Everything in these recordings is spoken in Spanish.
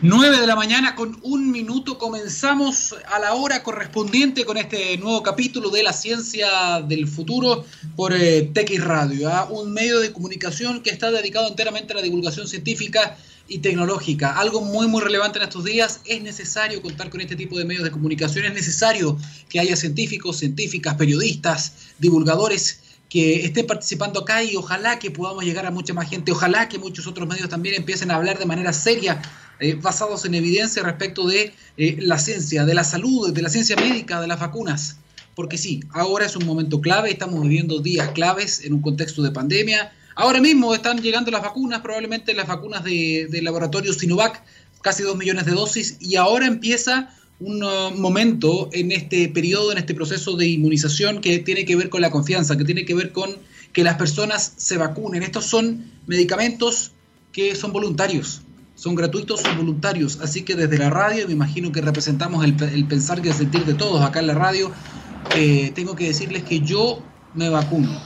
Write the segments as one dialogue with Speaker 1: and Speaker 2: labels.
Speaker 1: 9 de la mañana con un minuto comenzamos a la hora correspondiente con este nuevo capítulo de la ciencia del futuro por eh, TX Radio, ¿ah? un medio de comunicación que está dedicado enteramente a la divulgación científica y tecnológica. Algo muy muy relevante en estos días, es necesario contar con este tipo de medios de comunicación, es necesario que haya científicos, científicas, periodistas, divulgadores que estén participando acá y ojalá que podamos llegar a mucha más gente, ojalá que muchos otros medios también empiecen a hablar de manera seria eh, basados en evidencia respecto de eh, la ciencia, de la salud, de la ciencia médica, de las vacunas. Porque sí, ahora es un momento clave, estamos viviendo días claves en un contexto de pandemia. Ahora mismo están llegando las vacunas, probablemente las vacunas del de laboratorio Sinovac, casi dos millones de dosis, y ahora empieza un uh, momento en este periodo, en este proceso de inmunización que tiene que ver con la confianza, que tiene que ver con que las personas se vacunen. Estos son medicamentos que son voluntarios son gratuitos, son voluntarios. Así que desde la radio, me imagino que representamos el, pensar y el sentir de todos acá en la radio, eh, tengo que decirles que yo me vacuno.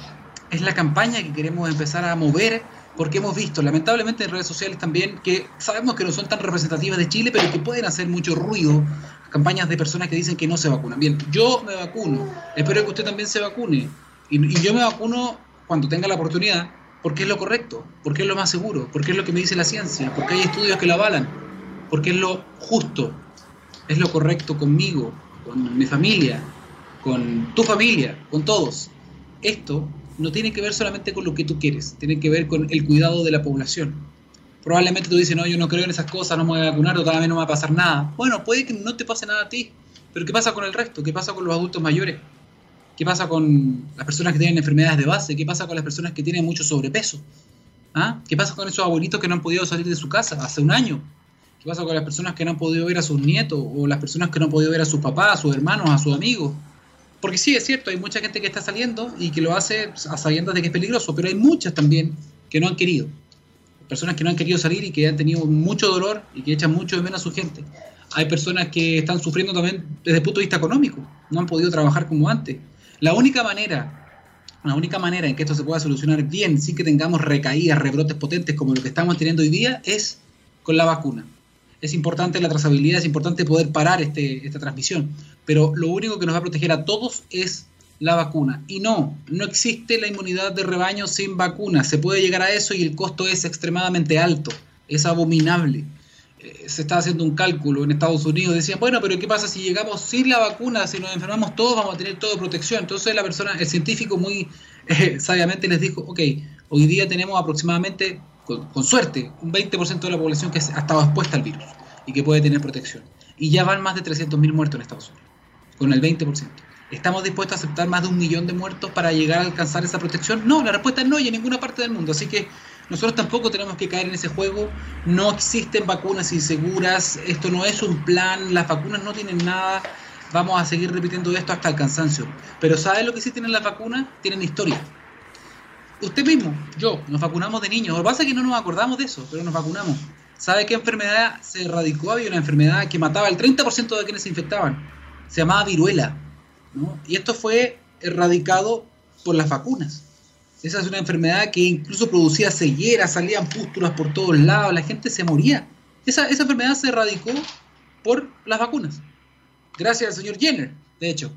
Speaker 1: Es la campaña que queremos empezar a mover porque hemos visto, lamentablemente en redes sociales también, que sabemos que no son tan representativas de Chile, pero que pueden hacer mucho ruido, campañas de personas que dicen que no se vacunan. Bien, yo me vacuno, espero que usted también se vacune. y yo me vacuno cuando tenga la oportunidad, porque es lo correcto, porque es lo más seguro, porque es lo que me dice la ciencia, porque hay estudios que lo avalan, porque es lo justo, es lo correcto conmigo, con mi familia, con tu familia, con todos. Esto no tiene que ver solamente con lo que tú quieres, tiene que ver con el cuidado de la población. Probablemente tú dices, no, yo no creo en esas cosas, no me voy a vacunar, vez no me va a pasar nada. Bueno, puede que no te pase nada a ti, pero ¿qué pasa con el resto? ¿Qué pasa con los adultos mayores? ¿Qué pasa con las personas que tienen enfermedades de base? ¿Qué pasa con las personas que tienen mucho sobrepeso? ¿Ah? ¿Qué pasa con esos abuelitos que no han podido salir de su casa hace un año? ¿Qué pasa con las personas que no han podido ver a sus nietos o las personas que no han podido ver a sus papás, a sus hermanos, a sus amigos? Porque sí, es cierto, hay mucha gente que está saliendo y que lo hace a sabiendas de que es peligroso, pero hay muchas también que no han querido. Personas que no han querido salir y que han tenido mucho dolor y que echan mucho de menos a su gente. Hay personas que están sufriendo también desde el punto de vista económico, no han podido trabajar como antes. La única manera, la única manera en que esto se pueda solucionar bien sin que tengamos recaídas, rebrotes potentes como lo que estamos teniendo hoy día es con la vacuna. Es importante la trazabilidad, es importante poder parar este, esta transmisión, pero lo único que nos va a proteger a todos es la vacuna. Y no, no existe la inmunidad de rebaño sin vacuna. Se puede llegar a eso y el costo es extremadamente alto, es abominable. Eh, se estaba haciendo un cálculo en Estados Unidos, decían, bueno, pero ¿qué pasa si llegamos sin la vacuna, si nos enfermamos todos, vamos a tener toda protección? Entonces la persona, el científico muy eh, sabiamente les dijo, ok, hoy día tenemos aproximadamente, con, suerte, un 20% de la población que ha estado expuesta al virus y que puede tener protección. Y ya van más de 300.000 muertos en Estados Unidos, con el 20%. ¿Estamos dispuestos a aceptar más de un millón de muertos para llegar a alcanzar esa protección? No, la respuesta es no y en ninguna parte del mundo. Así que nosotros tampoco tenemos que caer en ese juego. No existen vacunas inseguras. Esto no es un plan. Las vacunas no tienen nada. Vamos a seguir repitiendo esto hasta el cansancio. Pero ¿sabe lo que sí tienen las vacunas? Tienen historia. Usted mismo, yo, nos vacunamos de niños. Lo que pasa es que no nos acordamos de eso, pero nos vacunamos. ¿Sabe qué enfermedad se erradicó? Había una enfermedad que mataba el 30% de quienes se infectaban. Se llamaba viruela. Y esto fue erradicado por las vacunas. Esa es una enfermedad que incluso producía ceguera, salían pústulas por todos lados, la gente se moría. Esa, esa enfermedad se erradicó por las vacunas. Gracias al señor Jenner, de hecho.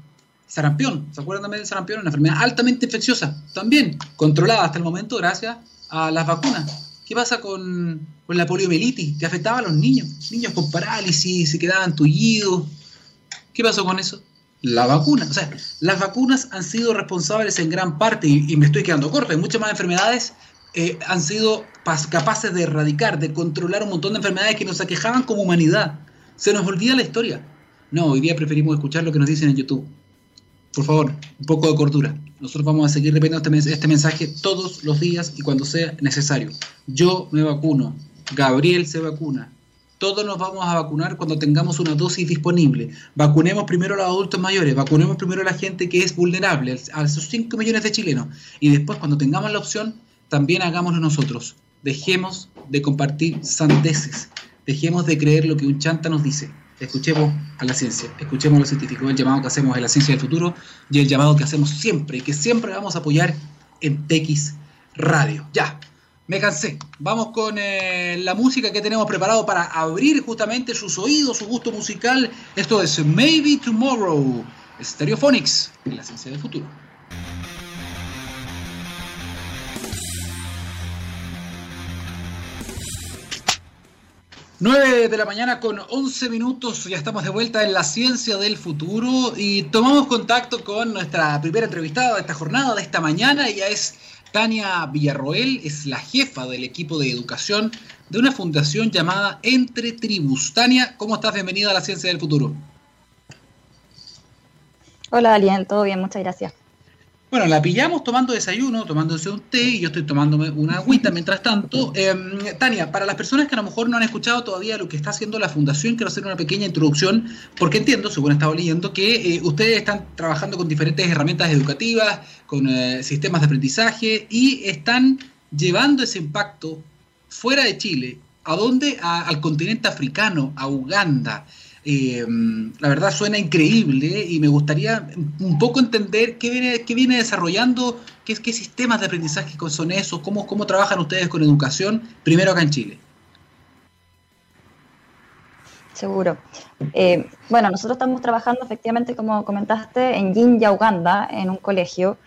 Speaker 1: Sarampión, ¿se acuerdan también del sarampión? Una enfermedad altamente infecciosa, también controlada hasta el momento gracias a las vacunas. ¿Qué pasa con, con la poliomielitis que afectaba a los niños? Niños con parálisis, se quedaban tullidos. ¿Qué pasó con eso? La vacuna. O sea, las vacunas han sido responsables en gran parte, y, me estoy quedando corto, hay muchas más enfermedades eh, han sido capaces de erradicar, de controlar un montón de enfermedades que nos aquejaban como humanidad. Se nos olvida la historia. No, hoy día preferimos escuchar lo que nos dicen en YouTube. Por favor, un poco de cordura. Nosotros vamos a seguir repitiendo este, este mensaje todos los días y cuando sea necesario. Yo me vacuno. Gabriel se vacuna todos nos vamos a vacunar cuando tengamos una dosis disponible. Vacunemos primero a los adultos mayores, vacunemos primero a la gente que es vulnerable, a esos 5 millones de chilenos. Y después, cuando tengamos la opción, también hagámoslo nosotros. Dejemos de compartir sandeces. Dejemos de creer lo que un chanta nos dice. Escuchemos a la ciencia, escuchemos a los científicos, el llamado que hacemos en la ciencia del futuro y el llamado que hacemos siempre y que siempre vamos a apoyar en TX Radio. Ya, Me cansé. Vamos con eh, la música que tenemos preparado para abrir justamente sus oídos, su gusto musical. Esto es Maybe Tomorrow, Stereophonics, en la ciencia del futuro. 9 de la mañana con 11 minutos, ya estamos de vuelta en la ciencia del futuro y tomamos contacto con nuestra primera entrevistada de esta jornada, de esta mañana. Ella es Tania Villarroel, es la jefa del equipo de educación de una fundación llamada Entre Tribus. Tania, ¿cómo estás? Bienvenida a la ciencia del futuro.
Speaker 2: Hola, Daniel, todo bien, muchas gracias.
Speaker 1: Bueno, la pillamos tomando desayuno, tomándose un té y yo estoy tomándome una agüita mientras tanto. Em, Tania, para las personas que a lo mejor no han escuchado todavía lo que está haciendo la Fundación, quiero hacer una pequeña introducción, porque entiendo, según he estado leyendo, que eh, ustedes están trabajando con diferentes herramientas educativas, con eh, sistemas de aprendizaje y están llevando ese impacto fuera de Chile. ¿A dónde? al continente africano, a Uganda. Eh, la verdad suena increíble y me gustaría un poco entender qué viene, qué viene desarrollando, qué, qué sistemas de aprendizaje son esos, cómo, cómo trabajan ustedes con educación, primero acá en Chile.
Speaker 2: Seguro. Eh, bueno, nosotros estamos trabajando efectivamente, como comentaste, en Jinja, Uganda, en un colegio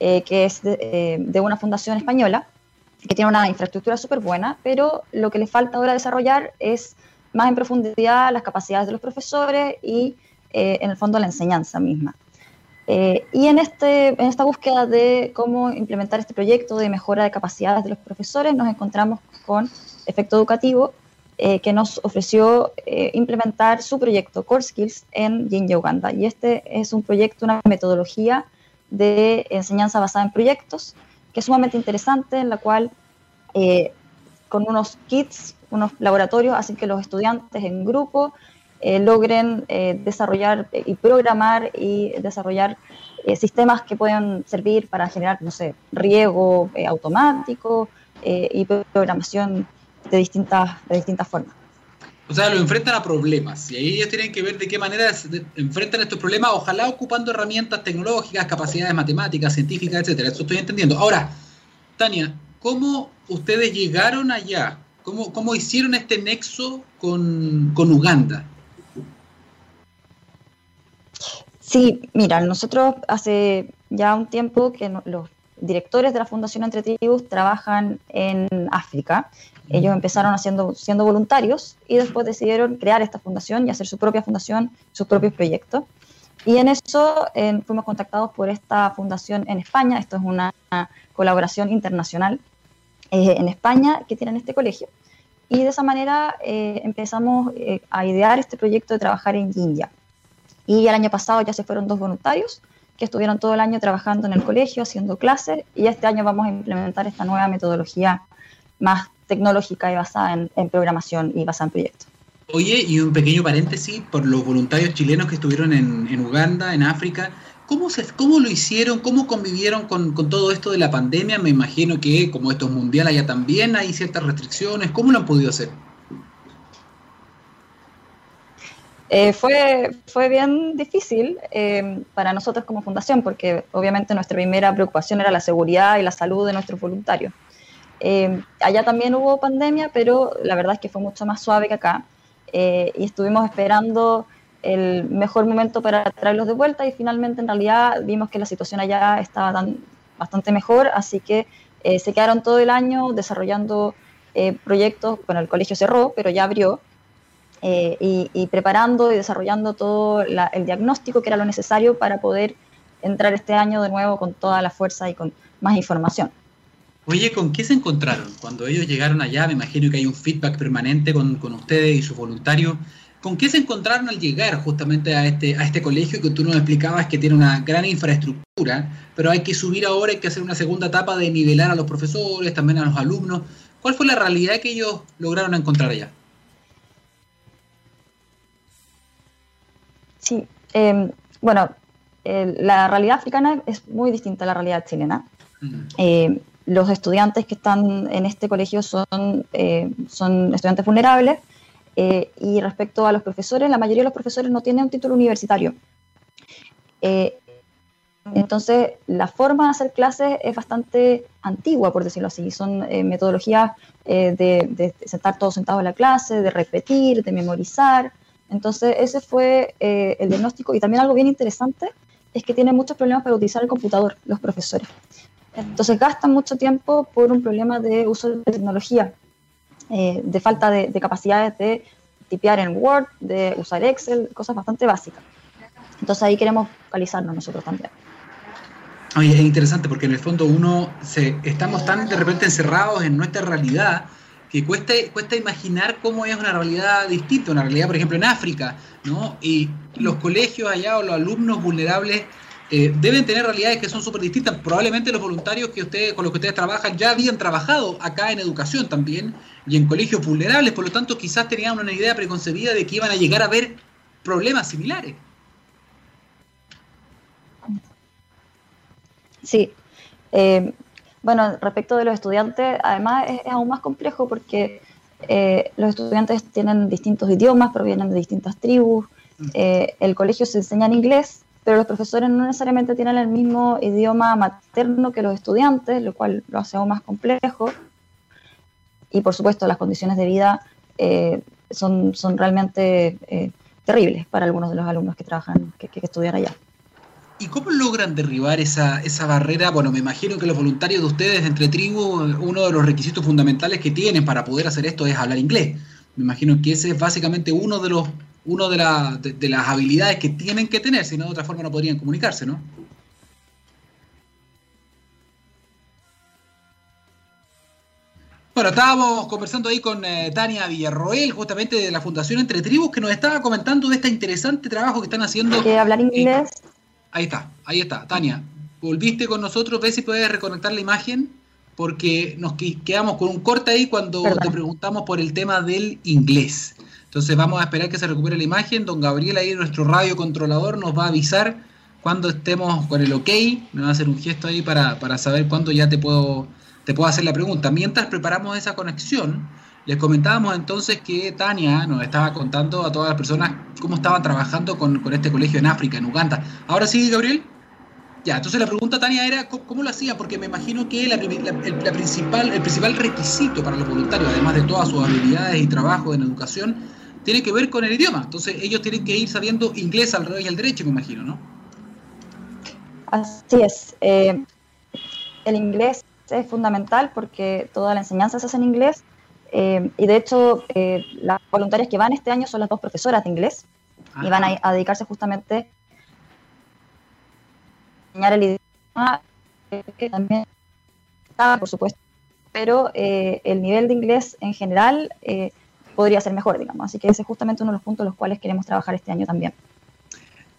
Speaker 2: eh, que es de, de, una fundación española, que tiene una infraestructura súper buena, pero lo que le falta ahora desarrollar es más en profundidad las capacidades de los profesores y eh, en el fondo la enseñanza misma. Eh, y en, este, en esta búsqueda de cómo implementar este proyecto de mejora de capacidades de los profesores, nos encontramos con Efecto Educativo, eh, que nos ofreció implementar su proyecto Core Skills en Jinja, Uganda. Y este es un proyecto, una metodología de enseñanza basada en proyectos, que es sumamente interesante, en la cual con unos kits unos laboratorios hacen que los estudiantes en grupo eh, logren eh, desarrollar y programar y desarrollar eh, sistemas que puedan servir para generar, no sé, riego automático y programación de distintas, de distintas formas.
Speaker 1: O sea, lo enfrentan a problemas y ahí ellos tienen que ver de qué manera enfrentan estos problemas, ojalá ocupando herramientas tecnológicas, capacidades matemáticas, científicas, etcétera. Eso estoy entendiendo. Ahora, Tania, ¿cómo ustedes llegaron allá? ¿Cómo, hicieron este nexo con, Uganda?
Speaker 2: Sí, mira, nosotros hace ya un tiempo que los directores de la Fundación Entre Tribus trabajan en África. Ellos empezaron haciendo, siendo voluntarios y después decidieron crear esta fundación y hacer su propia fundación, sus propios proyectos. Y en eso fuimos contactados por esta fundación en España. Esto es una colaboración internacional eh, en España que tienen este colegio. Y de esa manera eh, empezamos eh, a idear este proyecto de trabajar en India. Y el año pasado ya se fueron dos voluntarios que estuvieron todo el año trabajando en el colegio, haciendo clases, y este año vamos a implementar esta nueva metodología más tecnológica y basada en, programación y basada en proyectos.
Speaker 1: Oye, y un pequeño paréntesis por los voluntarios chilenos que estuvieron en, en Uganda, en África. ¿Cómo, se, ¿Cómo lo hicieron? ¿Cómo convivieron con, todo esto de la pandemia? Me imagino que como esto es mundial allá también hay ciertas restricciones. ¿Cómo lo han podido hacer?
Speaker 2: Eh, fue, fue bien difícil eh, para nosotros como fundación porque obviamente nuestra primera preocupación era la seguridad y la salud de nuestros voluntarios. Eh, allá también hubo pandemia, pero la verdad es que fue mucho más suave que acá. Y estuvimos esperando el mejor momento para traerlos de vuelta y finalmente en realidad vimos que la situación allá estaba tan, bastante mejor, así que eh, se quedaron todo el año desarrollando eh, proyectos, bueno, el colegio cerró, pero ya abrió, eh, y, preparando y desarrollando todo el diagnóstico que era lo necesario para poder entrar este año de nuevo con toda la fuerza y con más información.
Speaker 1: Oye, ¿con qué se encontraron? Cuando ellos llegaron allá, me imagino que hay un feedback permanente con, con ustedes y sus voluntarios. ¿Con qué se encontraron al llegar justamente a este, a este colegio que tú nos explicabas que tiene una gran infraestructura, pero hay que subir ahora, hay que hacer una segunda etapa de nivelar a los profesores, también a los alumnos? ¿Cuál fue la realidad que ellos lograron encontrar allá?
Speaker 2: Sí, em, bueno, la realidad africana es muy distinta a la realidad chilena. Em, los estudiantes que están en este colegio son, eh, son estudiantes vulnerables, eh, y respecto a los profesores, la mayoría de los profesores no tienen un título universitario. Eh, Entonces, la forma de hacer clases es bastante antigua, por decirlo así. Son eh, metodologías eh, de, de, sentar todos sentados en la clase, de repetir, de memorizar. Entonces, ese fue eh, el diagnóstico. Y también algo bien interesante es que tienen muchos problemas para utilizar el computador, los profesores. Entonces, gastan mucho tiempo por un problema de uso de tecnología, de falta de, de capacidades de tipear en Word, de usar Excel, cosas bastante básicas. Entonces ahí queremos focalizarnos nosotros también.
Speaker 1: Oye, es interesante porque en el fondo uno se, estamos tan de repente encerrados en nuestra realidad que cuesta, cuesta imaginar cómo es una realidad distinta, una realidad, por ejemplo, en África, ¿no? Y los colegios allá o los alumnos vulnerables eh, deben tener realidades que son súper distintas. Probablemente los voluntarios que ustedes, con los que ustedes trabajan ya habían trabajado acá en educación también y en colegios vulnerables, por lo tanto quizás tenían una idea preconcebida de que iban a llegar a ver problemas similares.
Speaker 2: Sí. Eh, bueno, respecto de los estudiantes, además es, aún más complejo porque eh, los estudiantes tienen distintos idiomas, provienen de distintas tribus, mm. eh, el colegio se enseña en inglés, pero los profesores no necesariamente tienen el mismo idioma materno que los estudiantes, lo cual lo hace aún más complejo. Y por supuesto, las condiciones de vida son, son realmente terribles para algunos de los alumnos que trabajan, que estudian allá.
Speaker 1: ¿Y cómo logran derribar esa, esa barrera? Bueno, me imagino que los voluntarios de ustedes entre tribus, uno de los requisitos fundamentales que tienen para poder hacer esto es hablar inglés. Me imagino que ese es básicamente uno de los uno de, de, las habilidades que tienen que tener, si no de otra forma no podrían comunicarse, ¿no? Bueno, estábamos conversando ahí con eh, Tania Villarroel, justamente de la Fundación Entre Tribus, que nos estaba comentando de este interesante trabajo que están haciendo.
Speaker 2: Que hablar inglés.
Speaker 1: Ahí está, ahí está. Tania, volviste con nosotros, ve si puedes reconectar la imagen, porque nos quedamos con un corte ahí cuando te preguntamos por el tema del inglés. Entonces vamos a esperar que se recupere la imagen. Don Gabriel ahí, nuestro radio controlador, nos va a avisar cuando estemos con el ok. Me va a hacer un gesto ahí para, para saber cuándo ya te puedo, te puedo hacer la pregunta. Mientras preparamos esa conexión, les comentábamos entonces que Tania nos estaba contando a todas las personas cómo estaban trabajando con, este colegio en África, en Uganda. Ahora sí, Gabriel. Ya, entonces la pregunta, Tania, era cómo, lo hacía, porque me imagino que el, principal, el principal requisito para los voluntarios, además de todas sus habilidades y trabajo en educación, tiene que ver con el idioma. Entonces ellos tienen que ir sabiendo inglés al revés y al derecho, me imagino, ¿no?
Speaker 2: Así es. Eh, el inglés es fundamental porque toda la enseñanza se hace en inglés eh, y de hecho, eh, las voluntarias que van este año son las dos profesoras de inglés y van a, dedicarse justamente a enseñar el idioma, que también está, por supuesto, pero eh, el nivel de inglés en general podría ser mejor, digamos. Así que ese es justamente uno de los puntos los cuales queremos trabajar este año también.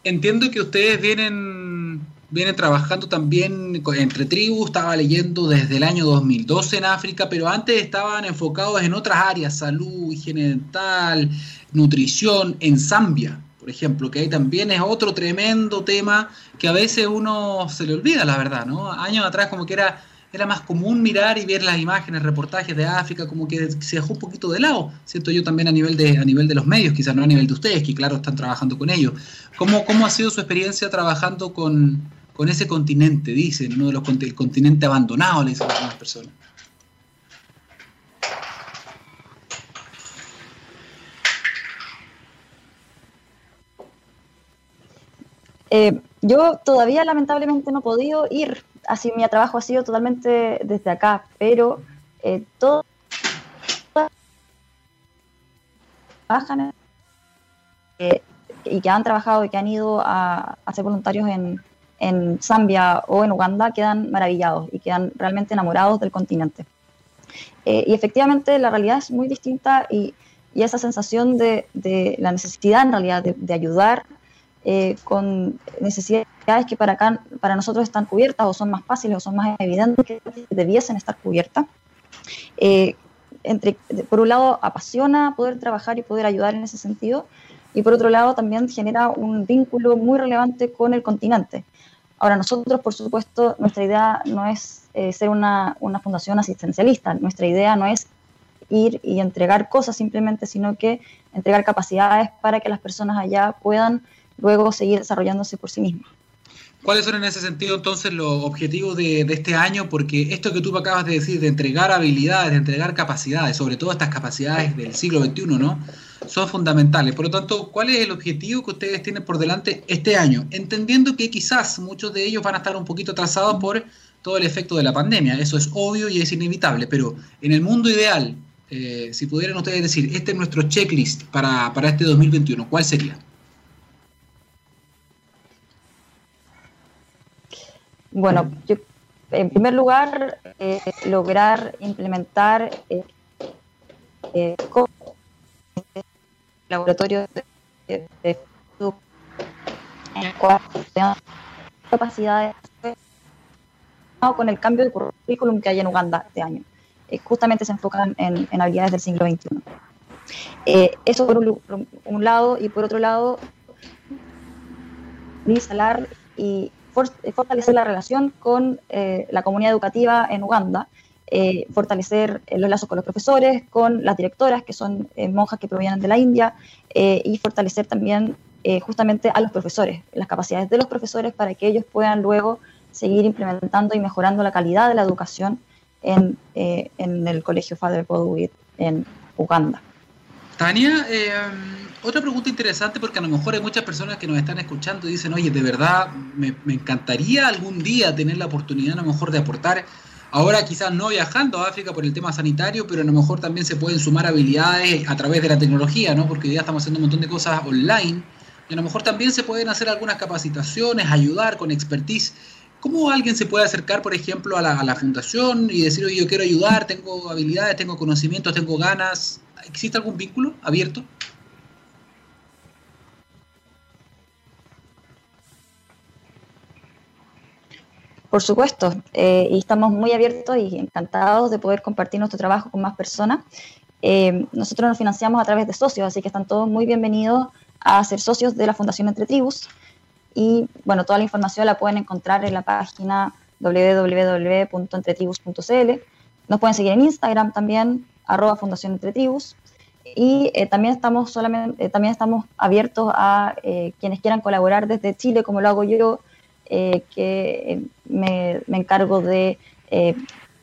Speaker 1: Entiendo que ustedes vienen viene trabajando también entre tribus, estaba leyendo desde el año 2012 en África, pero antes estaban enfocados en otras áreas, salud, higiene dental, nutrición, en Zambia, por ejemplo, que ahí también es otro tremendo tema que a veces uno se le olvida, la verdad, ¿no? Años atrás como que era era más común mirar y ver las imágenes, reportajes de África, como que se dejó un poquito de lado, siento yo también a nivel de, a nivel de los medios, quizás no a nivel de ustedes, que claro están trabajando con ellos. ¿Cómo, cómo ha sido su experiencia trabajando con, con ese continente, dicen, uno de los el continente abandonado, le dicen algunas personas.
Speaker 2: Eh, yo todavía lamentablemente no he podido ir, así mi trabajo ha sido totalmente desde acá, pero eh, todo trabajan eh, y que han trabajado y que han ido a, a ser voluntarios en, en Zambia o en Uganda quedan maravillados y quedan realmente enamorados del continente. Eh, y efectivamente la realidad es muy distinta y, esa sensación de, la necesidad en realidad de, ayudar eh, con necesidades que para, acá, para nosotros están cubiertas o son más fáciles o son más evidentes que debiesen estar cubiertas. Eh, entre, por un lado, apasiona poder trabajar y poder ayudar en ese sentido, y por otro lado también genera un vínculo muy relevante con el continente. Ahora, nosotros, por supuesto, nuestra idea no es eh, ser una, una, fundación asistencialista, nuestra idea no es ir y entregar cosas simplemente, sino que entregar capacidades para que las personas allá puedan luego seguir desarrollándose por sí mismas.
Speaker 1: ¿Cuáles son en ese sentido entonces los objetivos de, este año? Porque esto que tú acabas de decir, de entregar habilidades, de entregar capacidades, sobre todo estas capacidades del siglo XXI, ¿no? Son fundamentales. Por lo tanto, ¿cuál es el objetivo que ustedes tienen por delante este año? Entendiendo que quizás muchos de ellos van a estar un poquito atrasados por todo el efecto de la pandemia. Eso es obvio y es inevitable, pero en el mundo ideal, eh, si pudieran ustedes decir, este es nuestro checklist para, para este 2021, ¿cuál sería?
Speaker 2: Bueno, yo, en primer lugar, eh, lograr implementar eh, eh laboratorio de, de, en el cual capacidades con el cambio de currículum que hay en Uganda este año. Eh, justamente se enfocan en, habilidades del siglo XXI. Eh, eso por un, lado, y por otro lado, instalar y fortalecer la relación con eh, la comunidad educativa en Uganda, fortalecer los lazos con los profesores, con las directoras, que son monjas que provienen de la India, y fortalecer también justamente a los profesores, las capacidades de los profesores para que ellos puedan luego seguir implementando y mejorando la calidad de la educación en, eh, en el colegio Father Podwit en Uganda.
Speaker 1: Tania, eh, otra pregunta interesante porque a lo mejor hay muchas personas que nos están escuchando y dicen, oye, de verdad me, me, encantaría algún día tener la oportunidad a lo mejor de aportar, ahora quizás no viajando a África por el tema sanitario, pero a lo mejor también se pueden sumar habilidades a través de la tecnología, ¿no? Porque ya estamos haciendo un montón de cosas online y a lo mejor también se pueden hacer algunas capacitaciones, ayudar con expertise. ¿Cómo alguien se puede acercar, por ejemplo, a la, fundación y decir, oye, yo quiero ayudar, tengo habilidades, tengo conocimientos, tengo ganas? ¿Existe algún vínculo abierto?
Speaker 2: Por supuesto, eh, y estamos muy abiertos y encantados de poder compartir nuestro trabajo con más personas. Eh, nosotros nos financiamos a través de socios, así que están todos muy bienvenidos a ser socios de la Fundación Entre Tribus. Y bueno, toda la información la pueden encontrar en la página www.entretribus.cl. Nos pueden seguir en Instagram también, arroba Fundación Entretribus. Y eh, también, estamos solamente, eh, también estamos abiertos a eh, quienes quieran colaborar desde Chile, como lo hago yo, que me, encargo de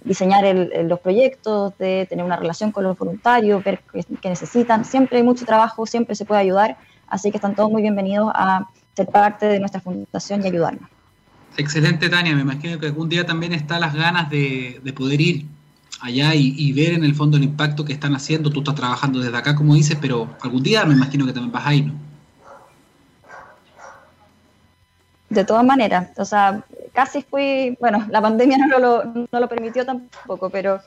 Speaker 2: diseñar los proyectos, de tener una relación con los voluntarios, ver qué necesitan. Siempre hay mucho trabajo, siempre se puede ayudar, así que están todos muy bienvenidos a ser parte de nuestra fundación y ayudarnos.
Speaker 1: Excelente, Tania. Me imagino que algún día también está las ganas de, poder ir allá y, ver en el fondo el impacto que están haciendo. Tú estás trabajando desde acá, como dices, pero algún día me imagino que también vas a ir, ¿no?
Speaker 2: De todas maneras, o sea, casi fui, bueno, la pandemia no lo, no lo permitió tampoco, pero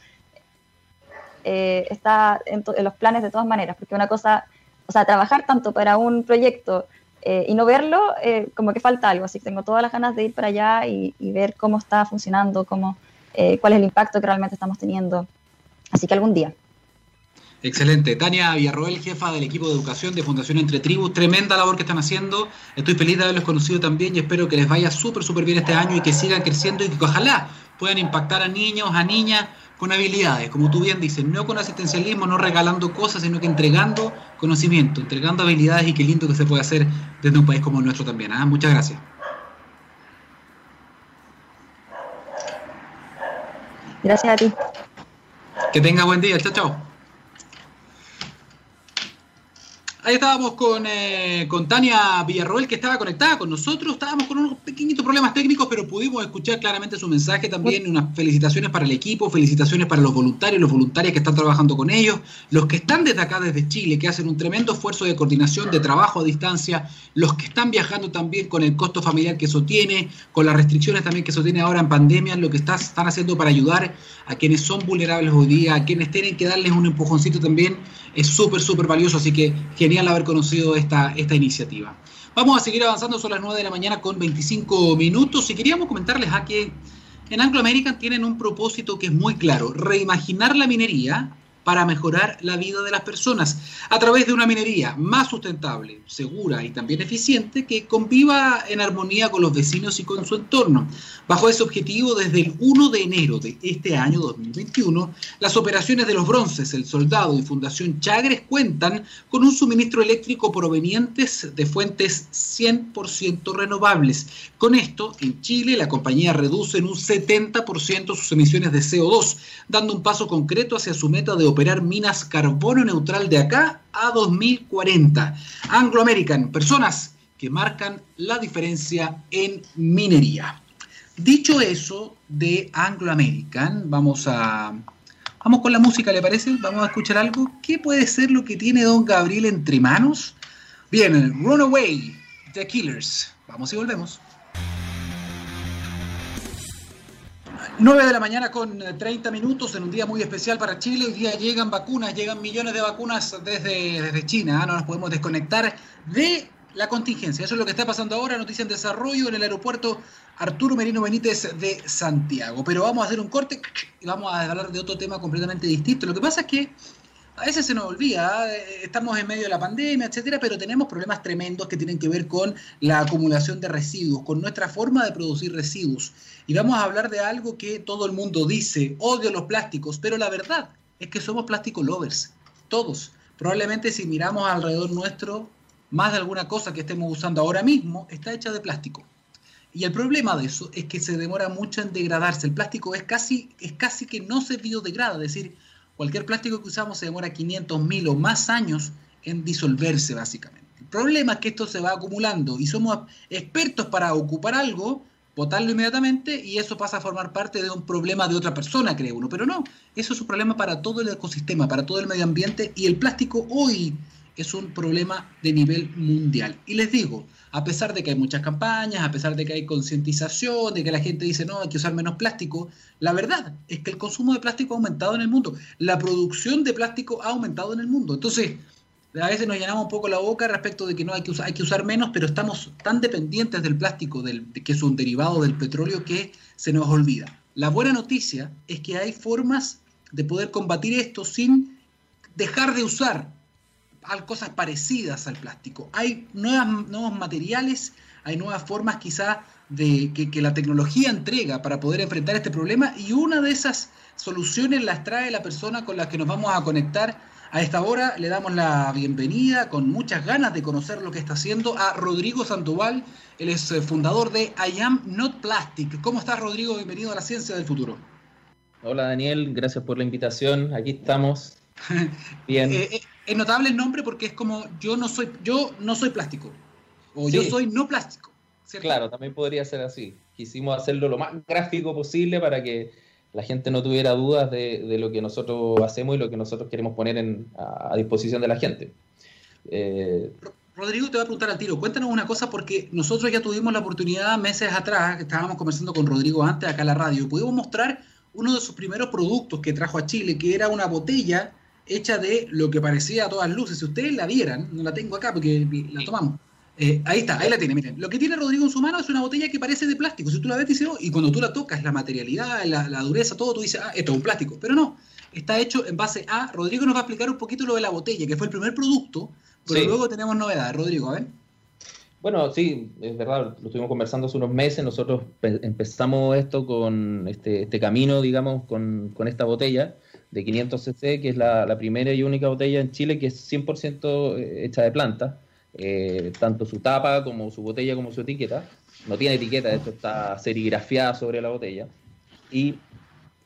Speaker 2: eh, está en, los planes de todas maneras, porque una cosa, o sea, trabajar tanto para un proyecto eh, y no verlo, eh, como que falta algo. Así que tengo todas las ganas de ir para allá y, ver cómo está funcionando, cómo, eh, cuál es el impacto que realmente estamos teniendo. Así que algún día.
Speaker 1: Excelente. Tania Villarroel, jefa del equipo de educación de Fundación Entre Tribus, tremenda labor que están haciendo. Estoy feliz de haberlos conocido también y espero que les vaya súper, súper bien este año y que sigan creciendo y que ojalá puedan impactar a niños, a niñas con habilidades, como tú bien dices, no con asistencialismo, no regalando cosas, sino que entregando conocimiento, entregando habilidades y qué lindo que se puede hacer desde un país como el nuestro también. ¿ah? Muchas gracias.
Speaker 2: Gracias a ti.
Speaker 1: Que tenga buen día. Chao, chao. Ahí estábamos con, eh, con Tania Villarroel, que estaba conectada con nosotros. Estábamos con unos pequeñitos problemas técnicos, pero pudimos escuchar claramente su mensaje también. Unas felicitaciones para el equipo, felicitaciones para los voluntarios, los voluntarios que están trabajando con ellos, los que están desde acá, desde Chile, que hacen un tremendo esfuerzo de coordinación, de trabajo a distancia, los que están viajando también con el costo familiar que eso tiene, con las restricciones también que eso tiene ahora en pandemia, lo que están haciendo para ayudar a quienes son vulnerables hoy día, a quienes tienen que darles un empujoncito también, es súper, súper valioso. Así que genial haber conocido esta, esta iniciativa. Vamos a seguir avanzando, son las 9 de la mañana con 25 minutos y queríamos comentarles a que en Anglo American tienen un propósito que es muy claro, reimaginar la minería para mejorar la vida de las personas a través de una minería más sustentable, segura y también eficiente que conviva en armonía con los vecinos y con su entorno. Bajo ese objetivo, desde el 1 de enero de este año 2021, las operaciones de los bronces, el soldado y Fundación Chagres cuentan con un suministro eléctrico provenientes de fuentes 100% renovables. Con esto, en Chile, la compañía reduce en un 70% sus emisiones de CO2, dando un paso concreto hacia su meta de operar minas carbono neutral de acá a 2040. Anglo American, personas que marcan la diferencia en minería. Dicho eso de Anglo American, vamos a vamos con la música, ¿le parece? Vamos a escuchar algo. ¿Qué puede ser lo que tiene Don Gabriel entre manos? Bien, Runaway, The Killers. Vamos y volvemos. 9 de la mañana con 30 minutos en un día muy especial para Chile. Hoy día llegan vacunas, llegan millones de vacunas desde, desde China. ¿ah? No nos podemos desconectar de la contingencia. Eso es lo que está pasando ahora. Noticia en desarrollo en el aeropuerto Arturo Merino Benítez de Santiago. Pero vamos a hacer un corte y vamos a hablar de otro tema completamente distinto. Lo que pasa es que a veces se nos olvida, ¿eh? estamos en medio de la pandemia, etcétera, pero tenemos problemas tremendos que tienen que ver con la acumulación de residuos, con nuestra forma de producir residuos. Y vamos a hablar de algo que todo el mundo dice, odio los plásticos, pero la verdad es que somos plástico lovers, todos. Probablemente si miramos alrededor nuestro, más de alguna cosa que estemos usando ahora mismo está hecha de plástico. Y el problema de eso es que se demora mucho en degradarse. El plástico es casi, es casi que no se biodegrada, es decir, Cualquier plástico que usamos se demora 500 mil o más años en disolverse básicamente. El problema es que esto se va acumulando y somos expertos para ocupar algo, botarlo inmediatamente y eso pasa a formar parte de un problema de otra persona, cree uno. Pero no, eso es un problema para todo el ecosistema, para todo el medio ambiente y el plástico hoy es un problema de nivel mundial. Y les digo, a pesar de que hay muchas campañas, a pesar de que hay concientización, de que la gente dice no, hay que usar menos plástico, la verdad es que el consumo de plástico ha aumentado en el mundo, la producción de plástico ha aumentado en el mundo. Entonces, a veces nos llenamos un poco la boca respecto de que no hay que usar, hay que usar menos, pero estamos tan dependientes del plástico, del, que es un derivado del petróleo, que se nos olvida. La buena noticia es que hay formas de poder combatir esto sin dejar de usar cosas parecidas al plástico. Hay nuevos materiales, hay nuevas formas quizá de, que, la tecnología entrega para poder enfrentar este problema y una de esas soluciones las trae la persona con la que nos vamos a conectar a esta hora. Le damos la bienvenida con muchas ganas de conocer lo que está haciendo a Rodrigo Sandoval. Él es eh, fundador de I Am Not Plastic. ¿Cómo estás, Rodrigo? Bienvenido a la ciencia del futuro.
Speaker 3: Hola, Daniel. Gracias por la invitación. Aquí estamos.
Speaker 1: Bien. Eh, eh, es notable el nombre porque es como yo no soy, yo no soy plástico. O yo soy no plástico.
Speaker 3: Claro, también podría ser así. Quisimos hacerlo lo más gráfico posible para que la gente no tuviera dudas de, lo que nosotros hacemos y lo que nosotros queremos poner a, disposición de la gente.
Speaker 1: Eh, Rodrigo, te voy a preguntar al tiro. Cuéntanos una cosa, porque nosotros ya tuvimos la oportunidad meses atrás, que estábamos conversando con Rodrigo antes acá en la radio, y pudimos mostrar uno de sus primeros productos que trajo a Chile, que era una botella hecha de lo que parecía a todas luces. Si ustedes la vieran, no la tengo acá porque la tomamos. Eh, ahí está, ahí la tiene, miren. Lo que tiene Rodrigo en su mano es una botella que parece de plástico. Si tú la ves, dices, oh", y cuando tú la tocas, la materialidad, la, dureza, todo, tú dices, ah, esto es un plástico. Pero no, está hecho en base a. Rodrigo nos va a explicar un poquito lo de la botella, que fue el primer producto, pero luego tenemos novedades. Rodrigo, a ver.
Speaker 3: Bueno, sí, es verdad, lo estuvimos conversando hace unos meses. Nosotros empezamos esto con este, este camino, digamos, con, con esta botella de 500 cc, que es la, primera y única botella en Chile que es 100% eh, hecha de planta, eh, tanto su tapa como su botella como su etiqueta. No tiene etiqueta, esto está serigrafiada sobre la botella. Y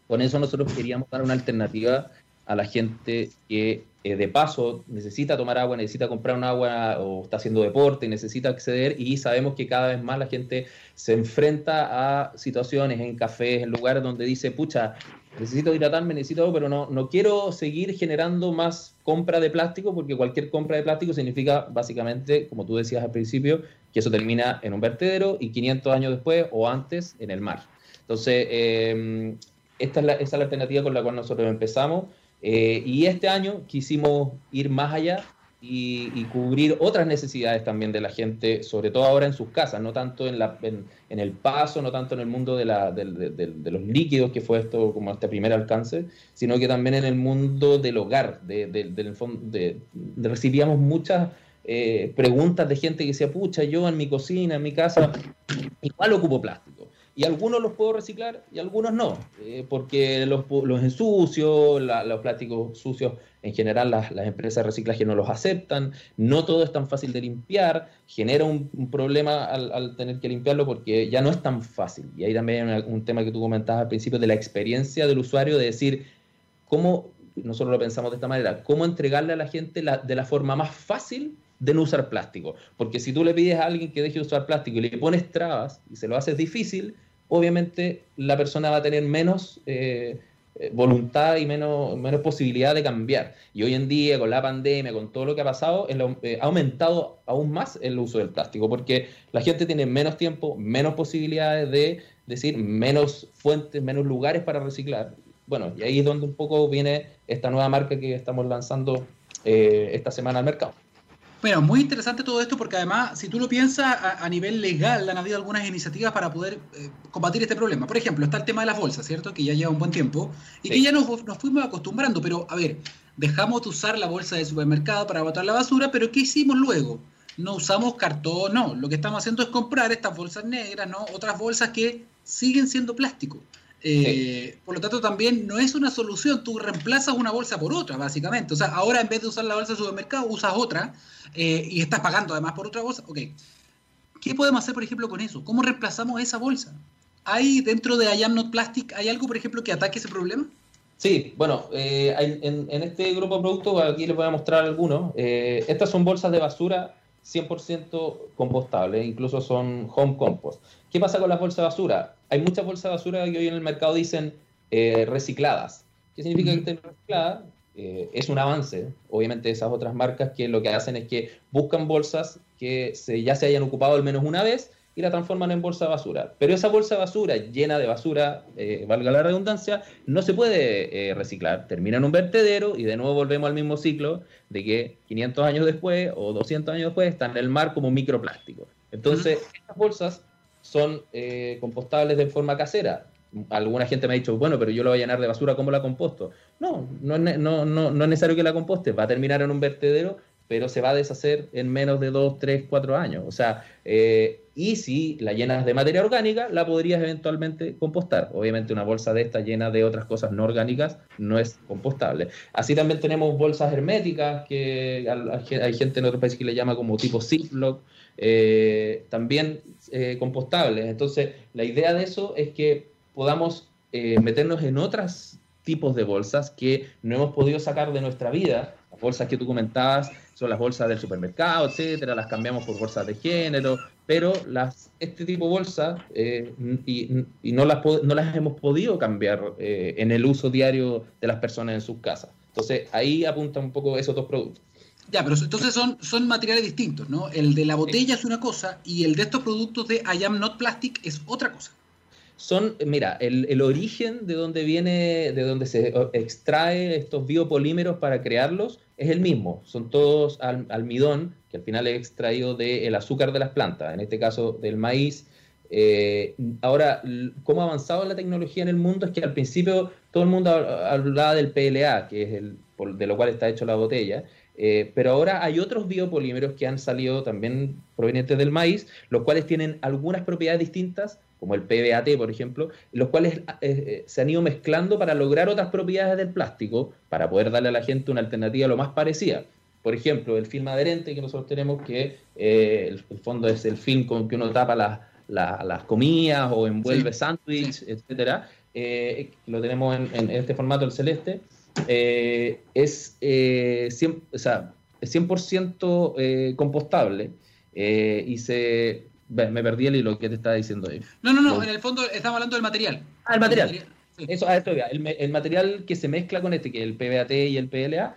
Speaker 3: con eso nosotros queríamos dar una alternativa a la gente que eh, de paso necesita tomar agua, necesita comprar un agua o está haciendo deporte, necesita acceder y sabemos que cada vez más la gente se enfrenta a situaciones en cafés, en lugares donde dice, pucha, necesito hidratarme, necesito algo, pero no, no quiero seguir generando más compra de plástico porque cualquier compra de plástico significa básicamente, como tú decías al principio, que eso termina en un vertedero y 500 años después o antes en el mar. Entonces, eh, esta es la, es la alternativa con la cual nosotros empezamos. Eh, y este año quisimos ir más allá y, cubrir otras necesidades también de la gente, sobre todo ahora en sus casas, no tanto en, la, en, el paso, no tanto en el mundo de, la, de, los líquidos, que fue esto como este primer alcance, sino que también en el mundo del hogar. De, recibíamos muchas eh, preguntas de gente que decía, pucha, yo en mi cocina, en mi casa, igual ocupo plástico y algunos los puedo reciclar y algunos no, eh, porque los, los ensucio, los plásticos sucios en general las, empresas de reciclaje no los aceptan, no todo es tan fácil de limpiar, genera un, problema al, tener que limpiarlo porque ya no es tan fácil. Y ahí también hay un tema que tú comentabas al principio de la experiencia del usuario, de decir, ¿cómo, nosotros lo pensamos de esta manera, cómo entregarle a la gente de la forma más fácil de no usar plástico. Porque si tú le pides a alguien que deje de usar plástico y le pones trabas y se lo haces difícil, obviamente la persona va a tener menos eh, eh, voluntad y menos, menos posibilidad de cambiar. Y hoy en día, con la pandemia, con todo lo que ha pasado, eh, ha aumentado aún más el uso del plástico, porque la gente tiene menos tiempo, menos posibilidades de decir, menos fuentes, menos lugares para reciclar. Bueno, y ahí es donde un poco viene esta nueva marca que estamos lanzando esta semana al mercado.
Speaker 1: Bueno, muy interesante todo esto porque además, si tú lo piensas a, nivel legal, han habido algunas iniciativas para poder eh, combatir este problema. Por ejemplo, está el tema de las bolsas, ¿cierto? Que ya lleva un buen tiempo y que ya nos, fuimos acostumbrando. Pero, a ver, dejamos de usar la bolsa de supermercado para botar la basura, pero ¿qué hicimos luego? No usamos cartón, no. Lo que estamos haciendo es comprar estas bolsas negras, ¿no? Otras bolsas que siguen siendo plástico. Eh, por lo tanto, también no es una solución. Tú reemplazas una bolsa por otra, básicamente. O sea, ahora en vez de usar la bolsa de supermercado, usas otra eh, y estás pagando además por otra bolsa. Ok. ¿Qué podemos hacer, por ejemplo, con eso? ¿Cómo reemplazamos esa bolsa? ¿Hay dentro de I Am Not Plastic, hay algo, por ejemplo, que ataque ese problema?
Speaker 3: Sí, bueno, eh, en, este grupo de productos, aquí les voy a mostrar algunos. estas son bolsas de basura 100% compostables, incluso son home compost. ¿Qué pasa con las bolsas de basura? Hay muchas bolsas de basura que hoy en el mercado dicen eh, recicladas. ¿Qué significa que estén recicladas? Eh, es un avance. Obviamente esas otras marcas que lo que hacen es que buscan bolsas que se, ya se hayan ocupado al menos una vez y la transforman en bolsa de basura. Pero esa bolsa de basura llena de basura, eh, valga la redundancia, no se puede reciclar. Termina en un vertedero y de nuevo volvemos al mismo ciclo de que 500 años después o 200 años después están en el mar como microplástico. Entonces, estas bolsas son eh, compostables de forma casera. Alguna gente me ha dicho, bueno, pero yo lo voy a llenar de basura, ¿cómo la composto? No, no, no, no, no es necesario que la composte, va a terminar en un vertedero, pero se va a deshacer en menos de 2, 3, 4 años. O sea, eh, y si la llenas de materia orgánica, la podrías eventualmente compostar. Obviamente una bolsa de esta llena de otras cosas no orgánicas no es compostable. Así también tenemos bolsas herméticas, que hay gente en otros países que le llama como tipo Ziploc, eh, también eh, compostables. Entonces, la idea de eso es que podamos meternos en otros tipos de bolsas que no hemos podido sacar de nuestra vida. Las bolsas que tú comentabas son las bolsas del supermercado, etcétera, las cambiamos por bolsas de género, pero las, este tipo de bolsas y, no, las, no las hemos podido cambiar en el uso diario de las personas en sus casas. Entonces ahí apunta un poco esos dos productos.
Speaker 1: Ya, pero entonces son, son materiales distintos, ¿no? El de la botella es una cosa y el de estos productos de I am not plastic es otra cosa.
Speaker 3: Son, mira, el, origen de donde viene, de donde se extrae estos biopolímeros para crearlos es el mismo. Son todos almidón, que al final es extraído del azúcar de las plantas, en este caso del maíz. Eh, ahora, cómo ha avanzado la tecnología en el mundo es que al principio todo el mundo hablaba del PLA, que es el de lo cual está hecho la botella, eh, pero ahora hay otros biopolímeros que han salido también provenientes del maíz, los cuales tienen algunas propiedades distintas, como el PBAT, por ejemplo, los cuales eh, eh, se han ido mezclando para lograr otras propiedades del plástico, para poder darle a la gente una alternativa lo más parecida. Por ejemplo, el film adherente que nosotros tenemos, que el, fondo es el film con que uno tapa las comidas o envuelve sándwich, etcétera, lo tenemos en este formato, el celeste. Eh, es, eh, 100%, o sea, 100 eh, compostable eh, y se... Me perdí el hilo que te estaba diciendo ahí.
Speaker 1: No, no, no, en el fondo estamos hablando del material.
Speaker 3: Ah, el material. Eso, ah, esto, el, el, material que se mezcla con este, que es el PBAT y el PLA,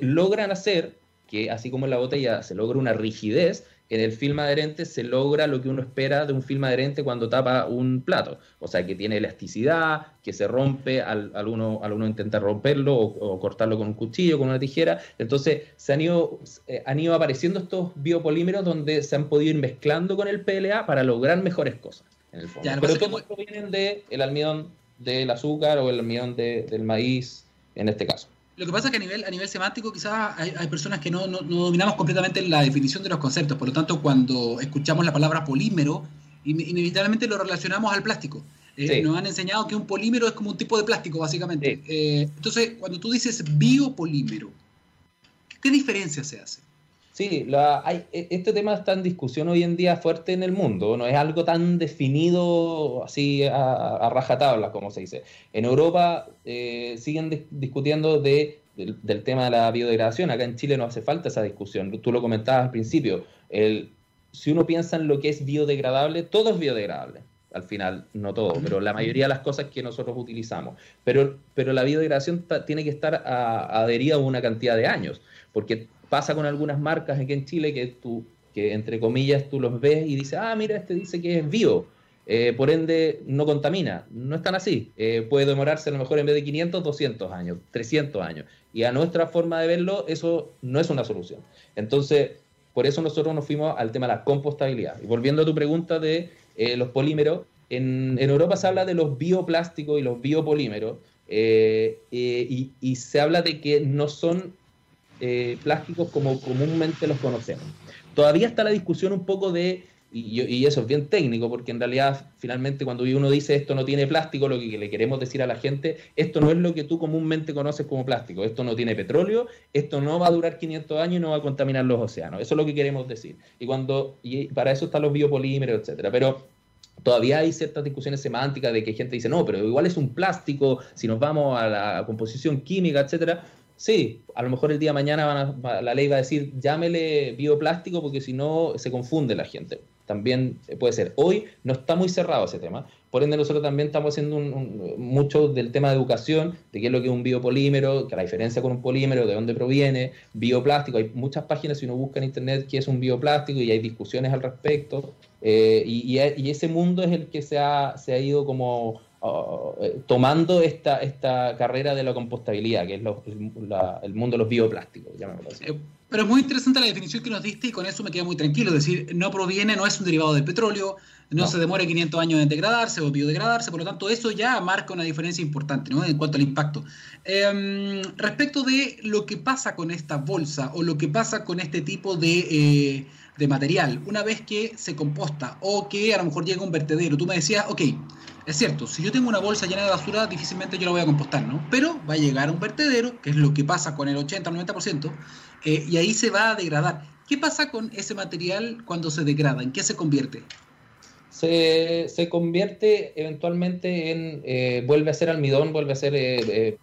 Speaker 3: logran hacer que así como en la botella se logra una rigidez, en el film adherente se logra lo que uno espera de un film adherente cuando tapa un plato. O sea, que tiene elasticidad, que se rompe al, uno, al uno intentar romperlo o, cortarlo con un cuchillo, con una tijera. Entonces, se han ido, eh, han ido apareciendo estos biopolímeros donde se han podido ir mezclando con el PLA para lograr mejores cosas, en el fondo. Pero todos provienen del almidón del azúcar o el almidón del maíz, en este caso.
Speaker 1: Lo que pasa es que a nivel, a nivel semántico quizás hay, personas que no, dominamos completamente la definición de los conceptos, por lo tanto cuando escuchamos la palabra polímero, inevitablemente lo relacionamos al plástico. Eh, nos han enseñado que un polímero es como un tipo de plástico, básicamente. Eh, entonces, cuando tú dices biopolímero, ¿qué diferencia se hace?
Speaker 3: Sí, hay, e, este tema está en discusión hoy en día fuerte en el mundo, no es algo tan definido así a, rajatabla, como se dice. En Europa eh, siguen discutiendo de, del, tema de la biodegradación, acá en Chile no hace falta esa discusión, tú lo comentabas al principio, el, si uno piensa en lo que es biodegradable, todo es biodegradable. Al final, no todo, pero la mayoría de las cosas que nosotros utilizamos. Pero, pero la biodegradación tiene que estar adherida a una cantidad de años, porque pasa con algunas marcas aquí en Chile que tú, que entre comillas tú los ves y dices, ah, mira, este dice que es bio, eh, por ende no contamina. No es tan así. Eh, puede demorarse a lo mejor en vez de 500, 200 años, 300 años. Y a nuestra forma de verlo, eso no es una solución. Entonces, por eso nosotros nos fuimos al tema de la compostabilidad. Y volviendo a tu pregunta de eh, los polímeros, en, Europa se habla de los bioplásticos y los biopolímeros, y, y, se habla de que no son eh, plásticos como comúnmente los conocemos. Todavía está la discusión un poco de, y, eso es bien técnico, porque en realidad finalmente cuando uno dice esto no tiene plástico, lo que le queremos decir a la gente, esto no es lo que tú comúnmente conoces como plástico, esto no tiene petróleo, esto no va a durar 500 años y no va a contaminar los océanos, eso es lo que queremos decir. Y, cuando, y para eso están los biopolímeros, etcétera. Pero todavía hay ciertas discusiones semánticas de que gente dice, no, pero igual es un plástico, si nos vamos a la composición química, etcétera. Sí, a lo mejor el día de mañana la ley va a decir llámele bioplástico porque si no se confunde la gente. También puede ser. Hoy no está muy cerrado ese tema. Por ende, nosotros también estamos haciendo mucho del tema de educación, de qué es lo que es un biopolímero, que la diferencia con un polímero, de dónde proviene, bioplástico. Hay muchas páginas, si uno busca en internet, qué es un bioplástico y hay discusiones al respecto. Eh, y, ese mundo es el que se ha, se ha ido como eh, tomando esta, esta carrera de la compostabilidad, que es el mundo de los bioplásticos.
Speaker 1: Eh, pero es muy interesante la definición que nos diste y con eso me quedo muy tranquilo. Es decir, no proviene, no es un derivado del petróleo, no, se demora 500 años en degradarse o biodegradarse, por lo tanto eso ya marca una diferencia importante ¿no? en cuanto al impacto. Em, respecto de lo que pasa con esta bolsa o lo que pasa con este tipo de, eh, de material, una vez que se composta o que a lo mejor llega un vertedero, tú me decías, ok, es cierto, si yo tengo una bolsa llena de basura, difícilmente yo la voy a compostar, ¿no? Pero va a llegar a un vertedero, que es lo que pasa con el 80 90%, eh, y ahí se va a degradar. ¿Qué pasa con ese material cuando se degrada? ¿En qué se convierte?
Speaker 3: Se, convierte eventualmente en, eh, vuelve a ser almidón, vuelve a ser eh,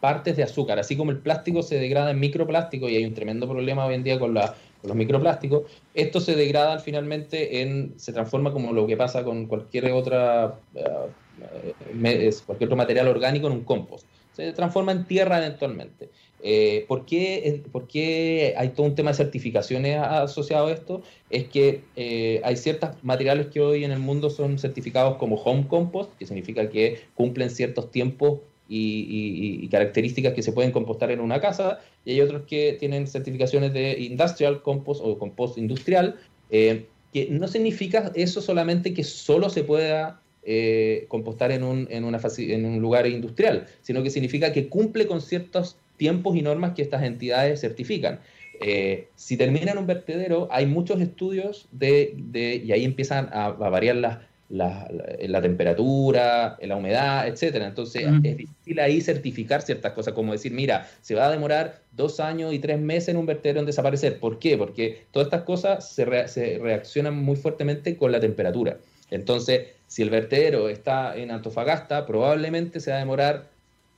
Speaker 3: partes de azúcar, así como el plástico se degrada en microplástico y hay un tremendo problema hoy en día con la los microplásticos, esto se degrada finalmente en, se transforma como lo que pasa con cualquier otra, eh, cualquier otro material orgánico en un compost. Se transforma en tierra eventualmente. Eh, ¿por, qué, hay todo un tema de certificaciones asociado a esto? Es que eh, hay ciertos materiales que hoy en el mundo son certificados como home compost, que significa que cumplen ciertos tiempos y, características que se pueden compostar en una casa, y hay otros que tienen certificaciones de industrial compost o compost industrial, eh, que no significa eso solamente que solo se pueda eh, compostar en un, en, una en un lugar industrial, sino que significa que cumple con ciertos tiempos y normas que estas entidades certifican. Eh, si termina en un vertedero, hay muchos estudios de, de y ahí empiezan a, a variar las, la, la, temperatura, la humedad, etcétera. Entonces es difícil ahí certificar ciertas cosas, como decir, mira, se va a demorar dos años y tres meses en un vertedero en desaparecer. ¿Por qué? Porque todas estas cosas se, se reaccionan muy fuertemente con la temperatura. Entonces, si el vertedero está en Antofagasta, probablemente se va a demorar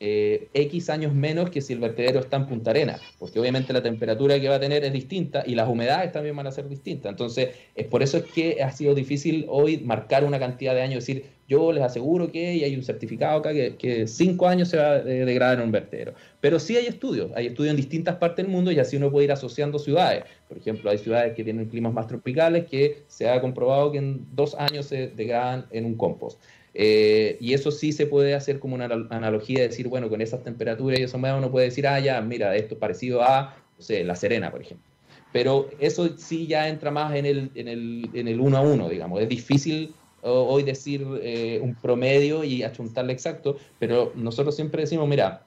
Speaker 3: eh, X años menos que si el vertedero está en Punta Arena, porque obviamente la temperatura que va a tener es distinta y las humedades también van a ser distintas. Entonces, es por eso es que ha sido difícil hoy marcar una cantidad de años, decir, yo les aseguro que y hay un certificado acá que, que cinco años se va a degradar en un vertedero. Pero sí hay estudios, hay estudios en distintas partes del mundo y así uno puede ir asociando ciudades. Por ejemplo, hay ciudades que tienen climas más tropicales que se ha comprobado que en dos años se degradan en un compost. Eh, y eso sí se puede hacer como una analogía de decir, bueno, con esas temperaturas y eso uno puede decir, ah, ya, mira, esto es parecido a, no sé, La Serena, por ejemplo. Pero eso sí ya entra más en el, en el, en el uno a uno, digamos. Es difícil hoy decir eh, un promedio y achuntarle exacto, pero nosotros siempre decimos, mira,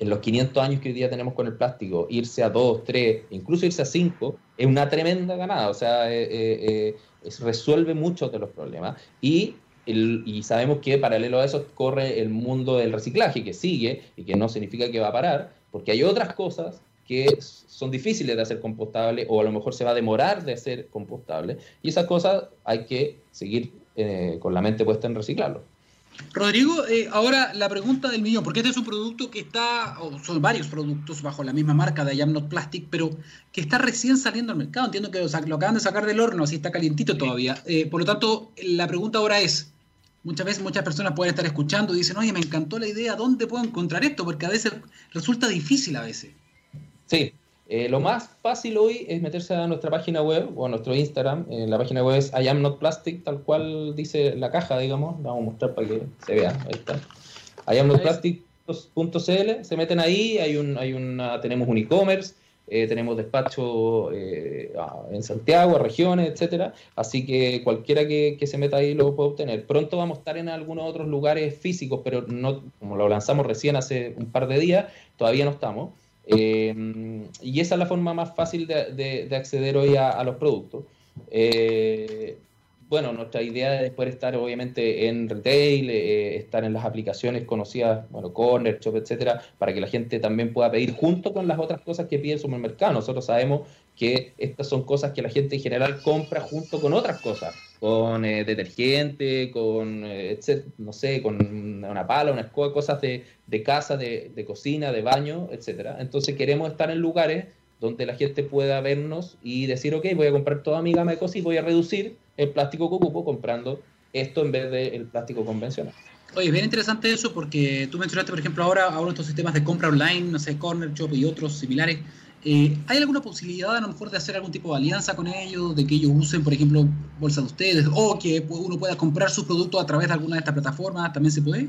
Speaker 3: en los 500 años que hoy día tenemos con el plástico, irse a 2, 3, incluso irse a 5, es una tremenda ganada, o sea, eh, resuelve muchos de los problemas. Y y sabemos que paralelo a eso corre el mundo del reciclaje, que sigue y que no significa que va a parar, porque hay otras cosas que son difíciles de hacer compostable o a lo mejor se va a demorar de hacer compostable. Y esas cosas hay que seguir eh, con la mente puesta en reciclarlo.
Speaker 1: Rodrigo, eh, ahora la pregunta del millón, porque este es un producto que está, o son varios productos bajo la misma marca de I Not Plastic, pero que está recién saliendo al mercado. Entiendo que lo, acaban de sacar del horno, así está calientito todavía. Eh, por lo tanto, la pregunta ahora es, muchas veces muchas personas pueden estar escuchando y dicen, oye, me encantó la idea, ¿dónde puedo encontrar esto? Porque a veces resulta difícil a veces.
Speaker 3: Sí, eh, lo más fácil hoy es meterse a nuestra página web o a nuestro Instagram. Eh, la página web es I am not plastic, tal cual dice la caja, digamos. La vamos a mostrar para que se vea. Ahí está. I am not plastic.cl. Se meten ahí, hay un, hay una, tenemos un e-commerce. Eh, tenemos despacho en Santiago, regiones, etcétera. Así que cualquiera que, que, se meta ahí lo puede obtener. Pronto vamos a estar en algunos otros lugares físicos, pero no, como lo lanzamos recién hace un par de días, todavía no estamos. Eh, y esa es la forma más fácil de, acceder hoy a, los productos. Eh, bueno, nuestra idea es poder estar obviamente en retail, eh, estar en las aplicaciones conocidas, bueno, Corner, Shop, etcétera, para que la gente también pueda pedir junto con las otras cosas que pide el supermercado. Nosotros sabemos que estas son cosas que la gente en general compra junto con otras cosas, con eh, detergente, con, eh, no sé, con una pala, una escoba, cosas de, de casa, de, de, cocina, de baño, etcétera. Entonces queremos estar en lugares donde la gente pueda vernos y decir, ok, voy a comprar toda mi gama de cosas y voy a reducir el plástico que ocupo comprando esto en vez del plástico convencional.
Speaker 1: Oye, es bien interesante eso porque tú mencionaste, por ejemplo, ahora, ahora estos sistemas de compra online, no sé, Corner Shop y otros similares. Eh, ¿Hay alguna posibilidad a lo mejor de hacer algún tipo de alianza con ellos, de que ellos usen, por ejemplo, bolsa de ustedes, o que uno pueda comprar sus productos a través de alguna de estas plataformas? ¿También se puede?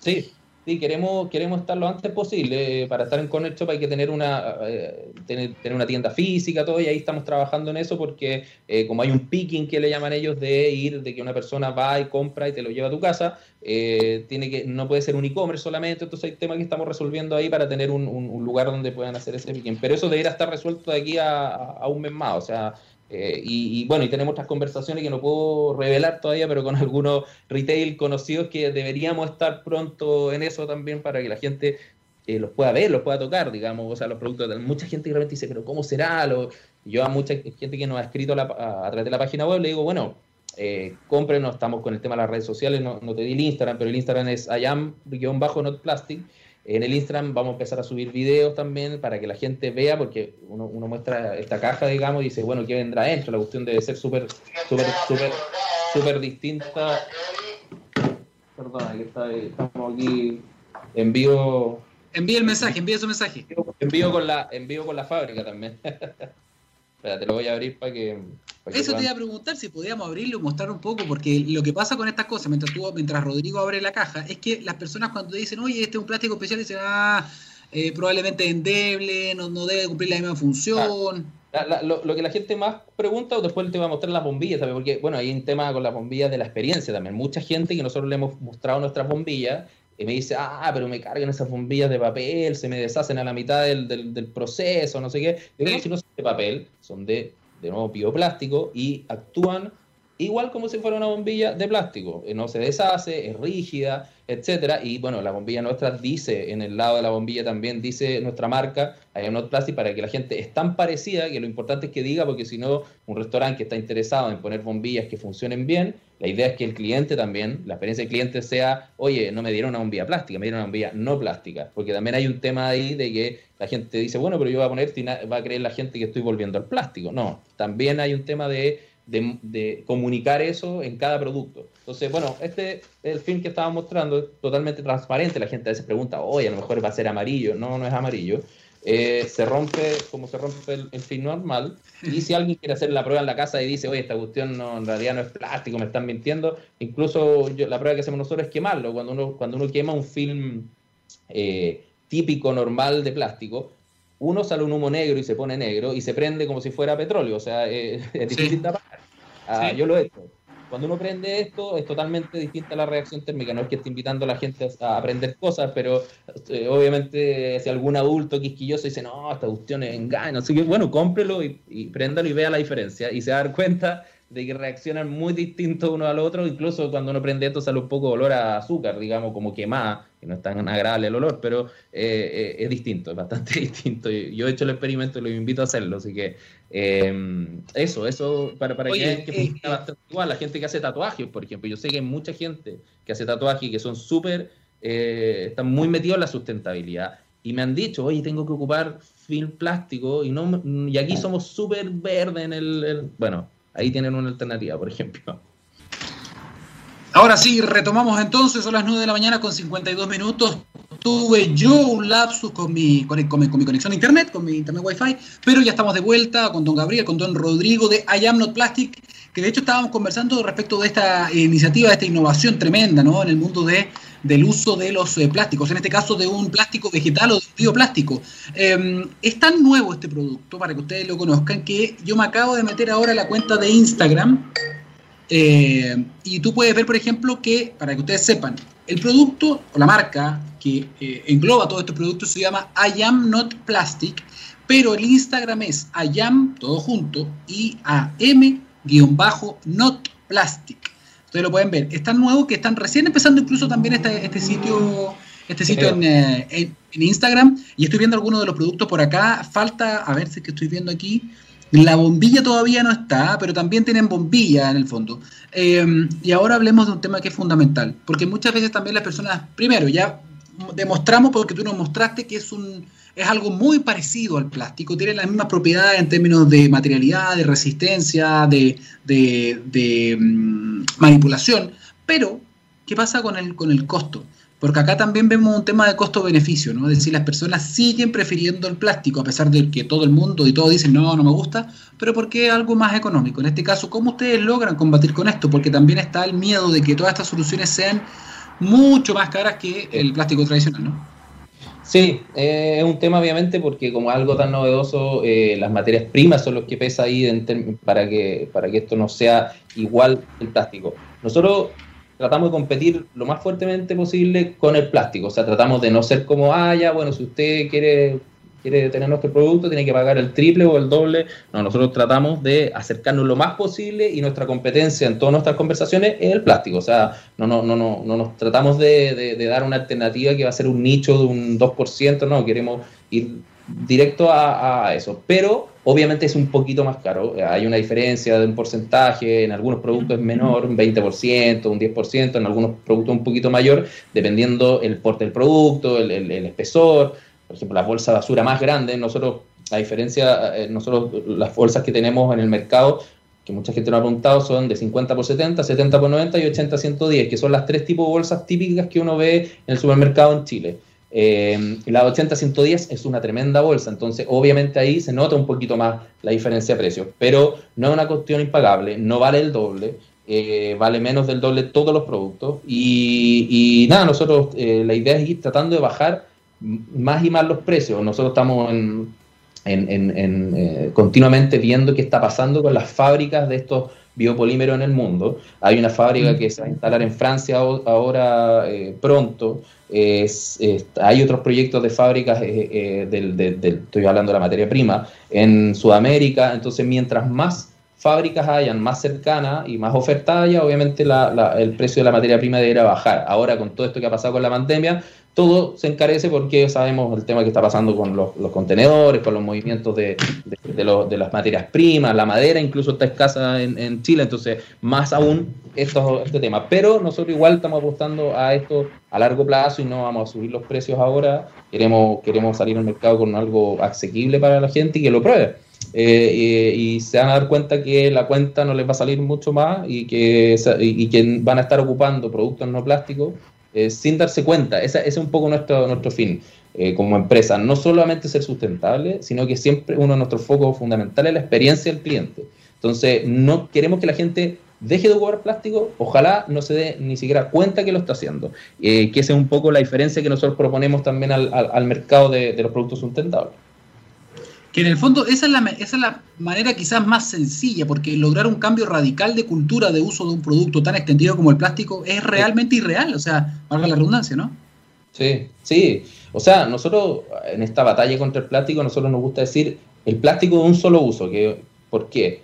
Speaker 3: Sí, Sí, queremos, queremos estar lo antes posible. Para estar en Corner Shop hay que tener una, eh, tener, una tienda física, todo, y ahí estamos trabajando en eso porque eh, como hay un picking que le llaman ellos de ir, de que una persona va y compra y te lo lleva a tu casa, eh, tiene que, no puede ser un e-commerce solamente, entonces hay temas que estamos resolviendo ahí para tener un, un, lugar donde puedan hacer ese picking. Pero eso debería estar resuelto de aquí a, a un mes más, o sea, eh, y, bueno, y tenemos otras conversaciones que no puedo revelar todavía, pero con algunos retail conocidos que deberíamos estar pronto en eso también para que la gente eh, los pueda ver, los pueda tocar, digamos, o sea, los productos. De, mucha gente realmente dice, pero ¿cómo será? Lo, yo a mucha gente que nos ha escrito a, través de la página web le digo, bueno, eh, cómprenos, estamos con el tema de las redes sociales, no, no te di el Instagram, pero el Instagram es ayam-not plastic en el Instagram vamos a empezar a subir videos también para que la gente vea, porque uno, muestra esta caja, digamos, y dice, bueno, ¿qué vendrá dentro? La cuestión debe ser súper, súper, súper, súper distinta. Perdona, que está, estamos aquí. Envío.
Speaker 1: Envíe el mensaje, envíe su mensaje.
Speaker 3: Envío con la, envío con la fábrica también. Espera, te lo voy a abrir para que.
Speaker 1: Eso te iba a preguntar si podíamos abrirlo y mostrar un poco, porque lo que pasa con estas cosas, mientras, tú, mientras Rodrigo abre la caja, es que las personas cuando te dicen, oye, este es un plástico especial, dicen, ah, eh, probablemente endeble, no, no debe cumplir la misma función.
Speaker 3: lo, que la gente más pregunta, o después te voy a mostrar las bombillas, ¿sabes? porque bueno, hay un tema con las bombillas de la experiencia también. Mucha gente que nosotros le hemos mostrado nuestras bombillas y me dice, ah, pero me cargan esas bombillas de papel, se me deshacen a la mitad del, del, proceso, no sé qué. Yo digo, si no son de papel, son de, de nuevo, bioplástico y actúan igual como si fuera una bombilla de plástico. No se deshace, es rígida, etcétera. Y bueno, la bombilla nuestra dice, en el lado de la bombilla también dice nuestra marca, hay Not Plastic, para que la gente es tan parecida que lo importante es que diga, porque si no, un restaurante que está interesado en poner bombillas que funcionen bien, la idea es que el cliente también, la experiencia del cliente sea, oye, no me dieron una bombilla plástica, me dieron una bombilla no plástica, porque también hay un tema ahí de que la gente dice, bueno, pero yo voy a poner, va a creer la gente que estoy volviendo al plástico. No, también hay un tema de de, comunicar eso en cada producto. Entonces, bueno, este el film que estaba mostrando es totalmente transparente. La gente a veces pregunta, oye, a lo mejor va a ser amarillo. No, no es amarillo. Eh, se rompe como se rompe el, film normal. Y si alguien quiere hacer la prueba en la casa y dice, oye, esta cuestión no, en realidad no es plástico, me están mintiendo, incluso la prueba que hacemos nosotros es quemarlo. Cuando uno, cuando uno quema un film eh, típico, normal de plástico, uno sale un humo negro y se pone negro y se prende como si fuera petróleo, o sea, eh, es difícil de apagar. Ah, yo lo he hecho. Cuando uno prende esto, es totalmente distinta la reacción térmica. No es que esté invitando a la gente a aprender cosas, pero eh, obviamente si algún adulto quisquilloso dice, no, esta cuestión es engaño, así que bueno, cómprelo y, y préndalo y vea la diferencia. Y se va a dar cuenta de que reaccionan muy distintos uno al otro, incluso cuando uno prende esto sale un poco de olor a azúcar, digamos, como quemada, que no es tan agradable el olor, pero eh, eh, es distinto, es bastante distinto. Yo he hecho el experimento y lo invito a hacerlo, así que eh, eso, eso para, para que, que bastante igual. La gente que hace tatuajes, por ejemplo, yo sé que hay mucha gente que hace tatuajes que son súper, están muy metidos en la sustentabilidad y me han dicho, oye, tengo que ocupar film plástico y no y aquí somos súper verde en el, bueno, Ahí tienen una alternativa, por ejemplo.
Speaker 1: Ahora sí, retomamos entonces, son las 9 de la mañana con 52 minutos. Tuve yo un lapsus con mi, con, mi, conexión a internet, con mi internet wifi, pero ya estamos de vuelta con don Gabriel, con don Rodrigo de I Am Not Plastic, que de hecho estábamos conversando respecto de esta iniciativa, de esta innovación tremenda ¿no? en el mundo de del uso de los eh, plásticos, en este caso de un plástico vegetal o de un bioplástico. Em, es tan nuevo este producto, para que ustedes lo conozcan, que yo me acabo de meter ahora la cuenta de Instagram eh, y tú puedes ver, por ejemplo, que, para que ustedes sepan, el producto o la marca que eh, engloba todos estos productos se llama I am not plastic, pero el Instagram es I am, todo junto, I A M guion bajo not plastic. Ustedes lo pueden ver. Es tan nuevo que están recién empezando incluso también este, este sitio, este sitio eh, en, en, Instagram. Y estoy viendo algunos de los productos por acá. Falta, a ver si es que estoy viendo aquí. La bombilla todavía no está, pero también tienen bombilla en el fondo. Eh, y ahora hablemos de un tema que es fundamental, porque muchas veces también las personas, primero, ya demostramos porque tú nos mostraste que es un es algo muy parecido al plástico, tiene las mismas propiedades en términos de materialidad, de resistencia, de, de, mm, manipulación, pero ¿qué pasa con el, con el costo? Porque acá también vemos un tema de costo-beneficio, ¿no? Es decir, las personas siguen prefiriendo el plástico, a pesar de que todo el mundo y todos dicen, no, no me gusta, pero porque es algo más económico. En este caso, ¿cómo ustedes logran combatir con esto? Porque también está el miedo de que todas estas soluciones sean mucho más caras que el plástico tradicional, ¿no?
Speaker 3: Sí, eh, es un tema obviamente porque como algo tan novedoso, eh, las materias primas son los que pesa ahí para, que, para que esto no sea igual el plástico. Nosotros tratamos de competir lo más fuertemente posible con el plástico, o sea, tratamos de no ser como, ah, ya, bueno, si usted quiere quiere tener nuestro producto, tiene que pagar el triple o el doble. No, nosotros tratamos de acercarnos lo más posible y nuestra competencia en todas nuestras conversaciones es el plástico. O sea, no, no, no, no, no nos tratamos de, dar una alternativa que va a ser un nicho de un 2%, no, queremos ir directo a, eso. Pero obviamente es un poquito más caro. Hay una diferencia de un porcentaje, en algunos productos es menor, un 20%, un 10%, en algunos productos un poquito mayor, dependiendo el porte del producto, el, espesor por ejemplo, la bolsa de basura más grande, nosotros, a diferencia, eh, nosotros las bolsas que tenemos en el mercado, que mucha gente nos ha preguntado, son de 50 por 70, 70 por 90 y 80 110, que son las tres tipos de bolsas típicas que uno ve en el supermercado en Chile. Eh, la 80-110 es una tremenda bolsa, entonces obviamente ahí se nota un poquito más la diferencia de precios, pero no es una cuestión impagable, no vale el doble, eh, vale menos del doble todos los productos y, nada, nosotros eh, la idea es ir tratando de bajar más y más los precios. Nosotros estamos en, eh, continuamente viendo qué está pasando con las fábricas de estos biopolímeros en el mundo. Hay una fábrica que se va a instalar en Francia ahora eh, pronto. hay otros proyectos de fábricas, eh, del, estoy hablando de la materia prima, en Sudamérica. Entonces, mientras más fábricas hayan más cercanas y más ofertadas, obviamente el precio de la materia prima debería bajar. Ahora, con todo esto que ha pasado con la pandemia, todo se encarece porque sabemos el tema que está pasando con los, contenedores, con los movimientos de, de, las materias primas, la madera incluso está escasa en, Chile, entonces más aún esto, este tema. Pero nosotros igual estamos apostando a esto a largo plazo y no vamos a subir los precios ahora, queremos, queremos salir al mercado con algo asequible para la gente y que lo pruebe. Eh, y, se van a dar cuenta que la cuenta no les va a salir mucho más y que, y que van a estar ocupando productos no plásticos eh, sin darse cuenta. Ese, es un poco nuestro, nuestro fin eh, como empresa. No solamente ser sustentable, sino que siempre uno de nuestros focos fundamentales es la experiencia del cliente. Entonces, no queremos que la gente deje de ocupar plástico, ojalá no se dé ni siquiera cuenta que lo está haciendo. Eh, que esa es un poco la diferencia que nosotros proponemos también al, al, mercado de, de los productos sustentables.
Speaker 1: Que en el fondo esa es, la, esa es la manera quizás más sencilla, porque lograr un cambio radical de cultura de uso de un producto tan extendido como el plástico es realmente irreal, o sea, valga la redundancia, ¿no?
Speaker 3: Sí, sí. O sea, nosotros en esta batalla contra el plástico, nosotros nos gusta decir el plástico de un solo uso. Que, ¿Por qué?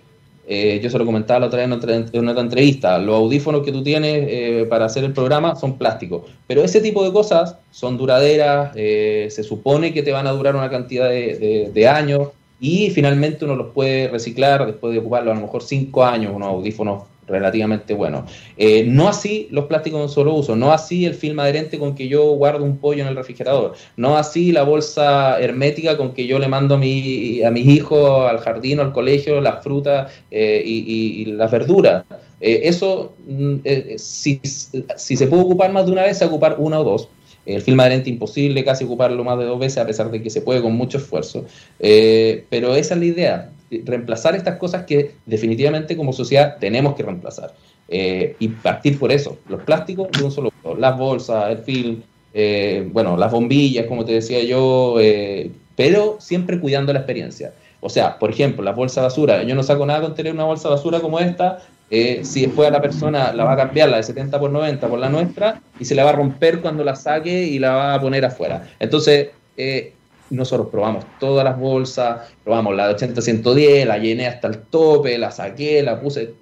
Speaker 3: Eh, yo se lo comentaba la otra vez en otra, en otra entrevista, los audífonos que tú tienes eh, para hacer el programa son plásticos, pero ese tipo de cosas son duraderas, eh, se supone que te van a durar una cantidad de, de, años y finalmente uno los puede reciclar después de ocuparlo a lo mejor cinco años, unos audífonos relativamente bueno. Eh, no así los plásticos en solo uso, no así el film adherente con que yo guardo un pollo en el refrigerador, no así la bolsa hermética con que yo le mando a, mi, a mis hijos al jardín o al colegio las frutas eh, y, las verduras. Eh, eso, mm, si, si, se puede ocupar más de una vez, se ocupar una o dos. El film adherente imposible casi ocuparlo más de dos veces, a pesar de que se puede con mucho esfuerzo. pero esa es la idea reemplazar estas cosas que definitivamente como sociedad tenemos que reemplazar. Eh, y partir por eso, los plásticos de un solo las bolsas, el film, eh, bueno, las bombillas, como te decía yo, eh, pero siempre cuidando la experiencia. O sea, por ejemplo, la bolsa basura, yo no saco nada con tener una bolsa basura como esta, si después a la persona la va a cambiar la de 70 por 90 por la nuestra y se la va a romper cuando la saque y la va a poner afuera. Entonces, nosotros probamos todas las bolsas, probamos la de 80-110, la llené hasta el tope, la saqué, la puse.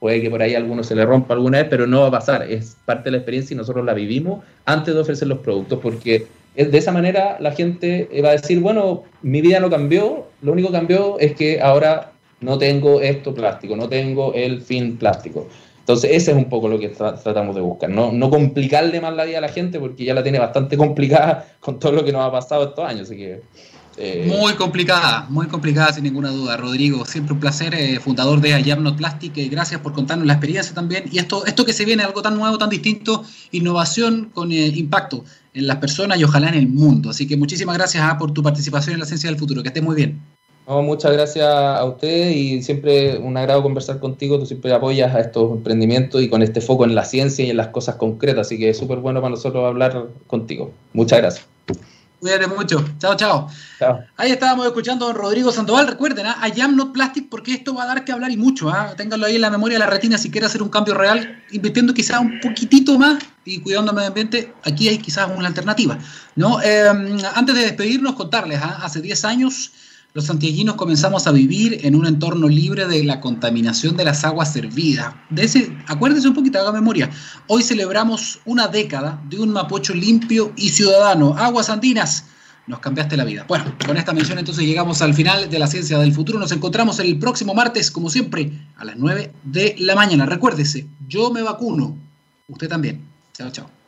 Speaker 3: Puede que por ahí a alguno se le rompa alguna vez, pero no va a pasar. Es parte de la experiencia y nosotros la vivimos antes de ofrecer los productos, porque de esa manera la gente va a decir, bueno, mi vida no cambió, lo único que cambió es que ahora no tengo esto plástico, no tengo el fin plástico. Entonces, ese es un poco lo que tratamos de buscar, ¿no? no complicarle más la vida a la gente porque ya la tiene bastante complicada con todo lo que nos ha pasado estos años. Así que,
Speaker 1: eh, Muy complicada, muy complicada sin ninguna duda, Rodrigo. Siempre un placer, eh, fundador de Ayam Plastic. Eh, gracias por contarnos la experiencia también. Y esto, esto que se viene, algo tan nuevo, tan distinto, innovación con impacto en las personas y ojalá en el mundo. Así que muchísimas gracias ah, por tu participación en la Ciencia del Futuro. Que estés muy bien
Speaker 3: muchas gracias a usted y siempre un agrado conversar contigo. Tú siempre apoyas a estos emprendimientos y con este foco en la ciencia y en las cosas concretas. Así que es súper bueno para nosotros hablar contigo. Muchas gracias.
Speaker 1: Cuídate mucho. Chao, chao, Ahí estábamos escuchando a don Rodrigo Sandoval. Recuerden, ¿ah? I am not plastic porque esto va a dar que hablar y mucho. ¿ah? Ténganlo ahí en la memoria de la retina si quiere hacer un cambio real, invirtiendo quizás un poquitito más y cuidando el medio ambiente. Aquí hay quizás una alternativa. ¿no? Eh, antes de despedirnos, contarles, ¿ah? hace 10 años los santiaguinos comenzamos a vivir en un entorno libre de la contaminación de las aguas servidas. De ese, acuérdense un poquito, haga memoria. Hoy celebramos una década de un Mapocho limpio y ciudadano. Aguas andinas, nos cambiaste la vida. Bueno, con esta mención entonces llegamos al final de la ciencia del futuro. Nos encontramos el próximo martes, como siempre, a las 9 de la mañana. Recuérdese, yo me vacuno. Usted también. Chao, chao.